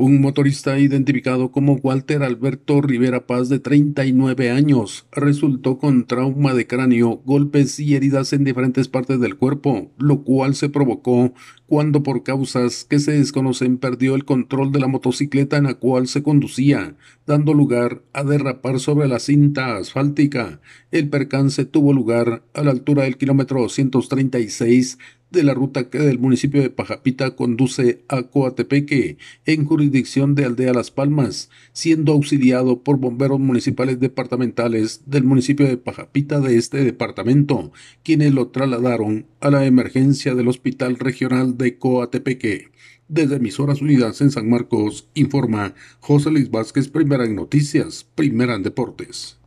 Un motorista identificado como Walter Alberto Rivera Paz de 39 años resultó con trauma de cráneo, golpes y heridas en diferentes partes del cuerpo, lo cual se provocó cuando por causas que se desconocen perdió el control de la motocicleta en la cual se conducía, dando lugar a derrapar sobre la cinta asfáltica. El percance tuvo lugar a la altura del kilómetro 236 de la ruta que del municipio de Pajapita conduce a Coatepeque, en jurisdicción de Aldea Las Palmas, siendo auxiliado por bomberos municipales departamentales del municipio de Pajapita de este departamento, quienes lo trasladaron a la emergencia del Hospital Regional de Coatepeque. Desde Emisoras Unidas en San Marcos, informa José Luis Vázquez, primera en noticias, primera en deportes.